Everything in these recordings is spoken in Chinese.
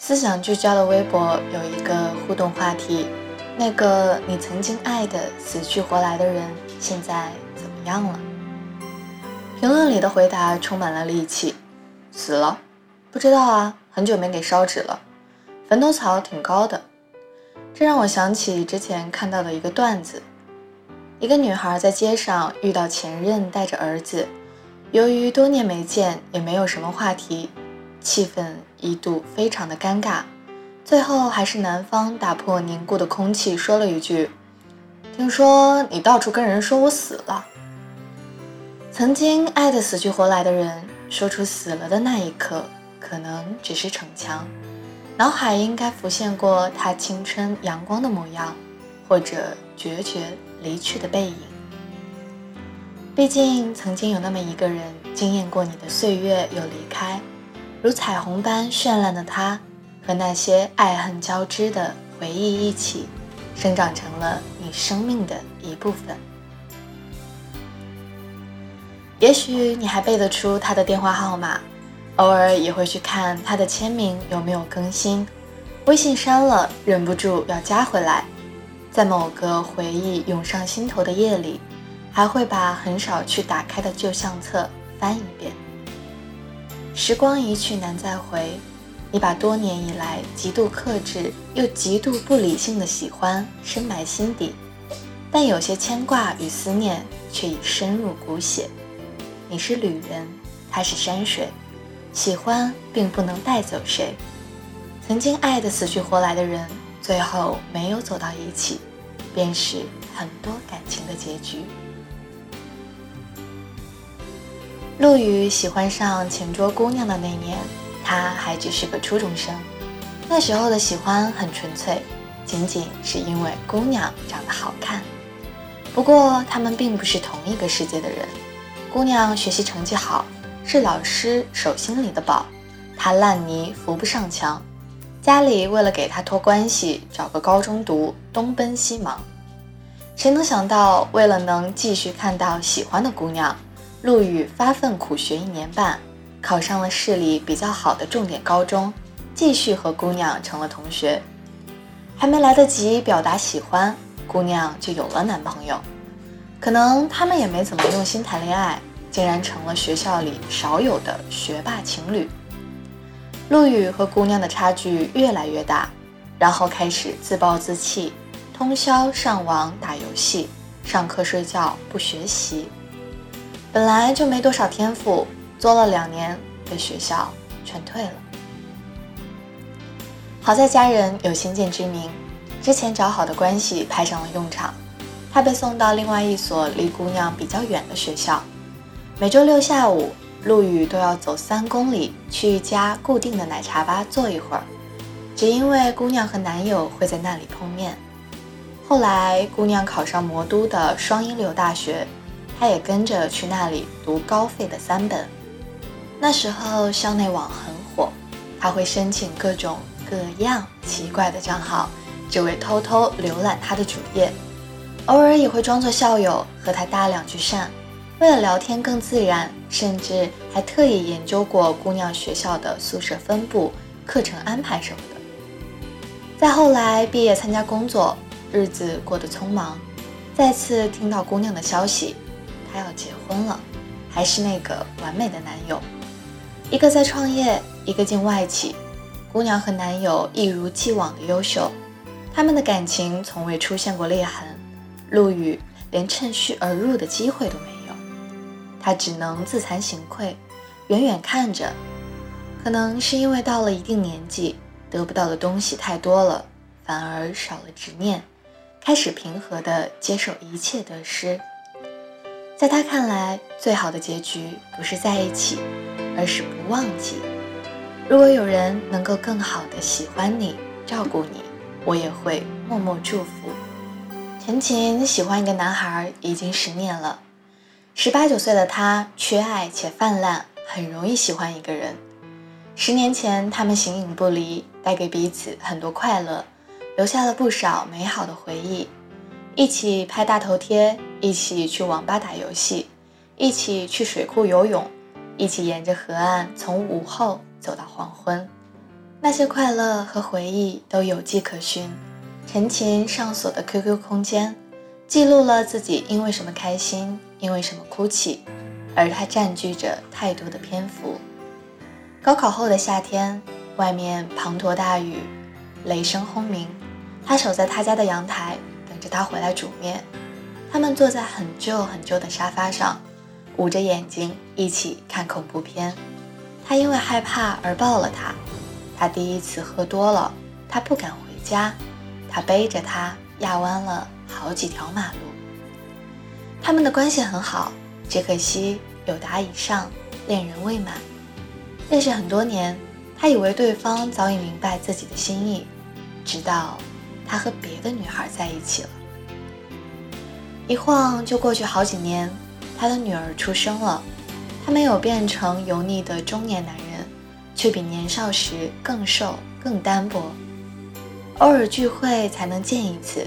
思想聚焦的微博有一个互动话题：那个你曾经爱的死去活来的人，现在怎么样了？评论里的回答充满了戾气：“死了？不知道啊，很久没给烧纸了。坟头草挺高的。”这让我想起之前看到的一个段子：一个女孩在街上遇到前任带着儿子，由于多年没见，也没有什么话题。气氛一度非常的尴尬，最后还是男方打破凝固的空气，说了一句：“听说你到处跟人说我死了。”曾经爱的死去活来的人，说出死了的那一刻，可能只是逞强，脑海应该浮现过他青春阳光的模样，或者决绝离去的背影。毕竟曾经有那么一个人，惊艳过你的岁月又离开。如彩虹般绚烂的他，和那些爱恨交织的回忆一起，生长成了你生命的一部分。也许你还背得出他的电话号码，偶尔也会去看他的签名有没有更新，微信删了，忍不住要加回来。在某个回忆涌上心头的夜里，还会把很少去打开的旧相册翻一遍。时光一去难再回，你把多年以来极度克制又极度不理性的喜欢深埋心底，但有些牵挂与思念却已深入骨血。你是旅人，他是山水，喜欢并不能带走谁。曾经爱得死去活来的人，最后没有走到一起，便是很多感情的结局。陆羽喜欢上前桌姑娘的那年，他还只是个初中生。那时候的喜欢很纯粹，仅仅是因为姑娘长得好看。不过他们并不是同一个世界的人。姑娘学习成绩好，是老师手心里的宝，她烂泥扶不上墙。家里为了给他托关系，找个高中读，东奔西忙。谁能想到，为了能继续看到喜欢的姑娘。陆羽发奋苦学一年半，考上了市里比较好的重点高中，继续和姑娘成了同学。还没来得及表达喜欢，姑娘就有了男朋友。可能他们也没怎么用心谈恋爱，竟然成了学校里少有的学霸情侣。陆羽和姑娘的差距越来越大，然后开始自暴自弃，通宵上网打游戏，上课睡觉不学习。本来就没多少天赋，做了两年，被学校劝退了。好在家人有先见之明，之前找好的关系派上了用场，他被送到另外一所离姑娘比较远的学校。每周六下午，陆羽都要走三公里去一家固定的奶茶吧坐一会儿，只因为姑娘和男友会在那里碰面。后来，姑娘考上魔都的双一流大学。他也跟着去那里读高费的三本。那时候校内网很火，他会申请各种各样奇怪的账号，只为偷偷浏览他的主页。偶尔也会装作校友和他搭两句讪，为了聊天更自然，甚至还特意研究过姑娘学校的宿舍分布、课程安排什么的。再后来毕业参加工作，日子过得匆忙，再次听到姑娘的消息。他要结婚了，还是那个完美的男友，一个在创业，一个进外企。姑娘和男友一如既往的优秀，他们的感情从未出现过裂痕。陆羽连趁虚而入的机会都没有，他只能自惭形愧，远远看着。可能是因为到了一定年纪，得不到的东西太多了，反而少了执念，开始平和地接受一切得失。在他看来，最好的结局不是在一起，而是不忘记。如果有人能够更好的喜欢你、照顾你，我也会默默祝福。陈琴喜欢一个男孩已经十年了，十八九岁的他缺爱且泛滥，很容易喜欢一个人。十年前，他们形影不离，带给彼此很多快乐，留下了不少美好的回忆。一起拍大头贴，一起去网吧打游戏，一起去水库游泳，一起沿着河岸从午后走到黄昏。那些快乐和回忆都有迹可循。陈琴上锁的 QQ 空间，记录了自己因为什么开心，因为什么哭泣，而它占据着太多的篇幅。高考后的夏天，外面滂沱大雨，雷声轰鸣。他守在他家的阳台，等着他回来煮面。他们坐在很旧很旧的沙发上，捂着眼睛一起看恐怖片。他因为害怕而抱了他。他第一次喝多了，他不敢回家。他背着他压弯了好几条马路。他们的关系很好，只可惜有达以上，恋人未满。认识很多年，他以为对方早已明白自己的心意，直到他和别的女孩在一起了。一晃就过去好几年，他的女儿出生了，他没有变成油腻的中年男人，却比年少时更瘦、更单薄。偶尔聚会才能见一次，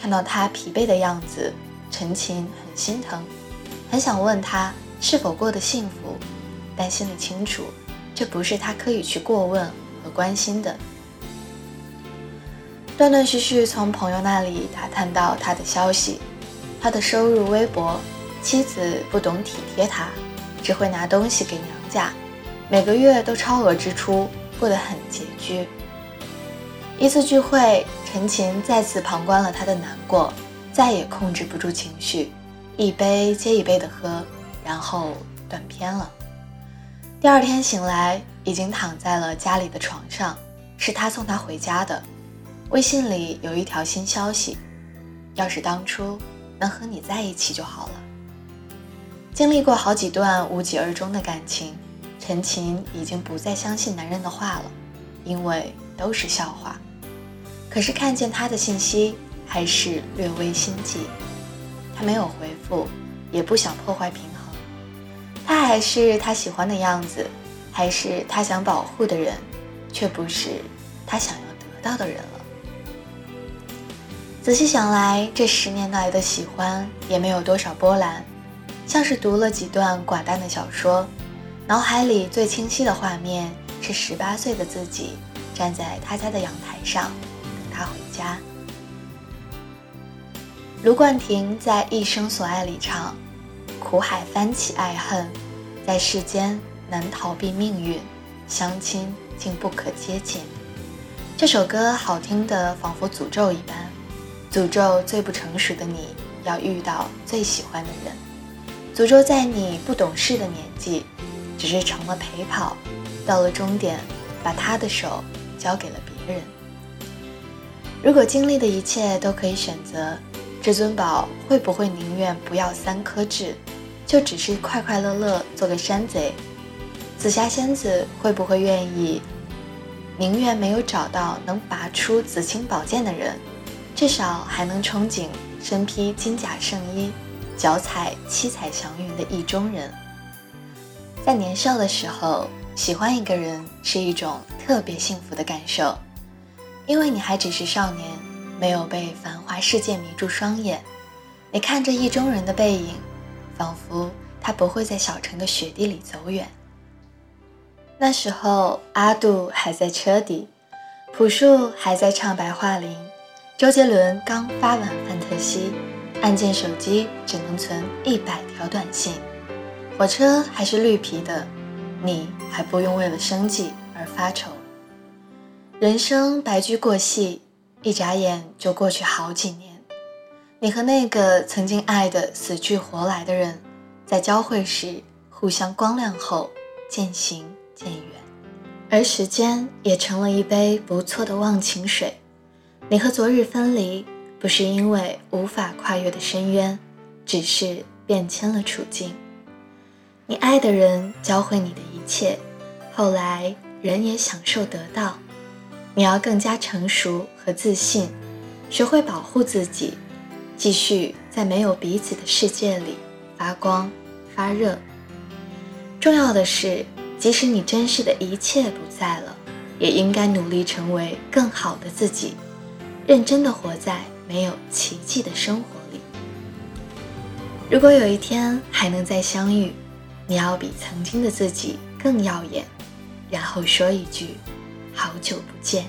看到他疲惫的样子，陈琴很心疼，很想问他是否过得幸福，但心里清楚。这不是他可以去过问和关心的。断断续续从朋友那里打探到他的消息，他的收入微薄，妻子不懂体贴他，只会拿东西给娘家，每个月都超额支出，过得很拮据。一次聚会，陈琴再次旁观了他的难过，再也控制不住情绪，一杯接一杯的喝，然后断片了。第二天醒来，已经躺在了家里的床上，是他送他回家的。微信里有一条新消息：要是当初能和你在一起就好了。经历过好几段无疾而终的感情，陈琴已经不再相信男人的话了，因为都是笑话。可是看见他的信息，还是略微心悸。他没有回复，也不想破坏平衡。他还是他喜欢的样子，还是他想保护的人，却不是他想要得到的人了。仔细想来，这十年来的喜欢也没有多少波澜，像是读了几段寡淡的小说，脑海里最清晰的画面是十八岁的自己站在他家的阳台上等他回家。卢冠廷在《一生所爱》里唱。苦海翻起爱恨，在世间难逃避命运，相亲竟不可接近。这首歌好听的仿佛诅咒一般，诅咒最不成熟的你要遇到最喜欢的人，诅咒在你不懂事的年纪，只是成了陪跑，到了终点，把他的手交给了别人。如果经历的一切都可以选择，至尊宝会不会宁愿不要三颗痣？就只是快快乐乐做个山贼，紫霞仙子会不会愿意？宁愿没有找到能拔出紫青宝剑的人，至少还能憧憬身披金甲圣衣、脚踩七彩祥云的意中人。在年少的时候，喜欢一个人是一种特别幸福的感受，因为你还只是少年，没有被繁华世界迷住双眼，你看着意中人的背影。仿佛他不会在小城的雪地里走远。那时候，阿杜还在车底，朴树还在唱《白桦林》，周杰伦刚发完《范特西》，按键手机只能存一百条短信，火车还是绿皮的，你还不用为了生计而发愁。人生白驹过隙，一眨眼就过去好几年。你和那个曾经爱的死去活来的人，在交汇时互相光亮后渐行渐远，而时间也成了一杯不错的忘情水。你和昨日分离，不是因为无法跨越的深渊，只是变迁了处境。你爱的人教会你的一切，后来人也享受得到。你要更加成熟和自信，学会保护自己。继续在没有彼此的世界里发光发热。重要的是，即使你真实的一切不在了，也应该努力成为更好的自己，认真的活在没有奇迹的生活里。如果有一天还能再相遇，你要比曾经的自己更耀眼，然后说一句：“好久不见。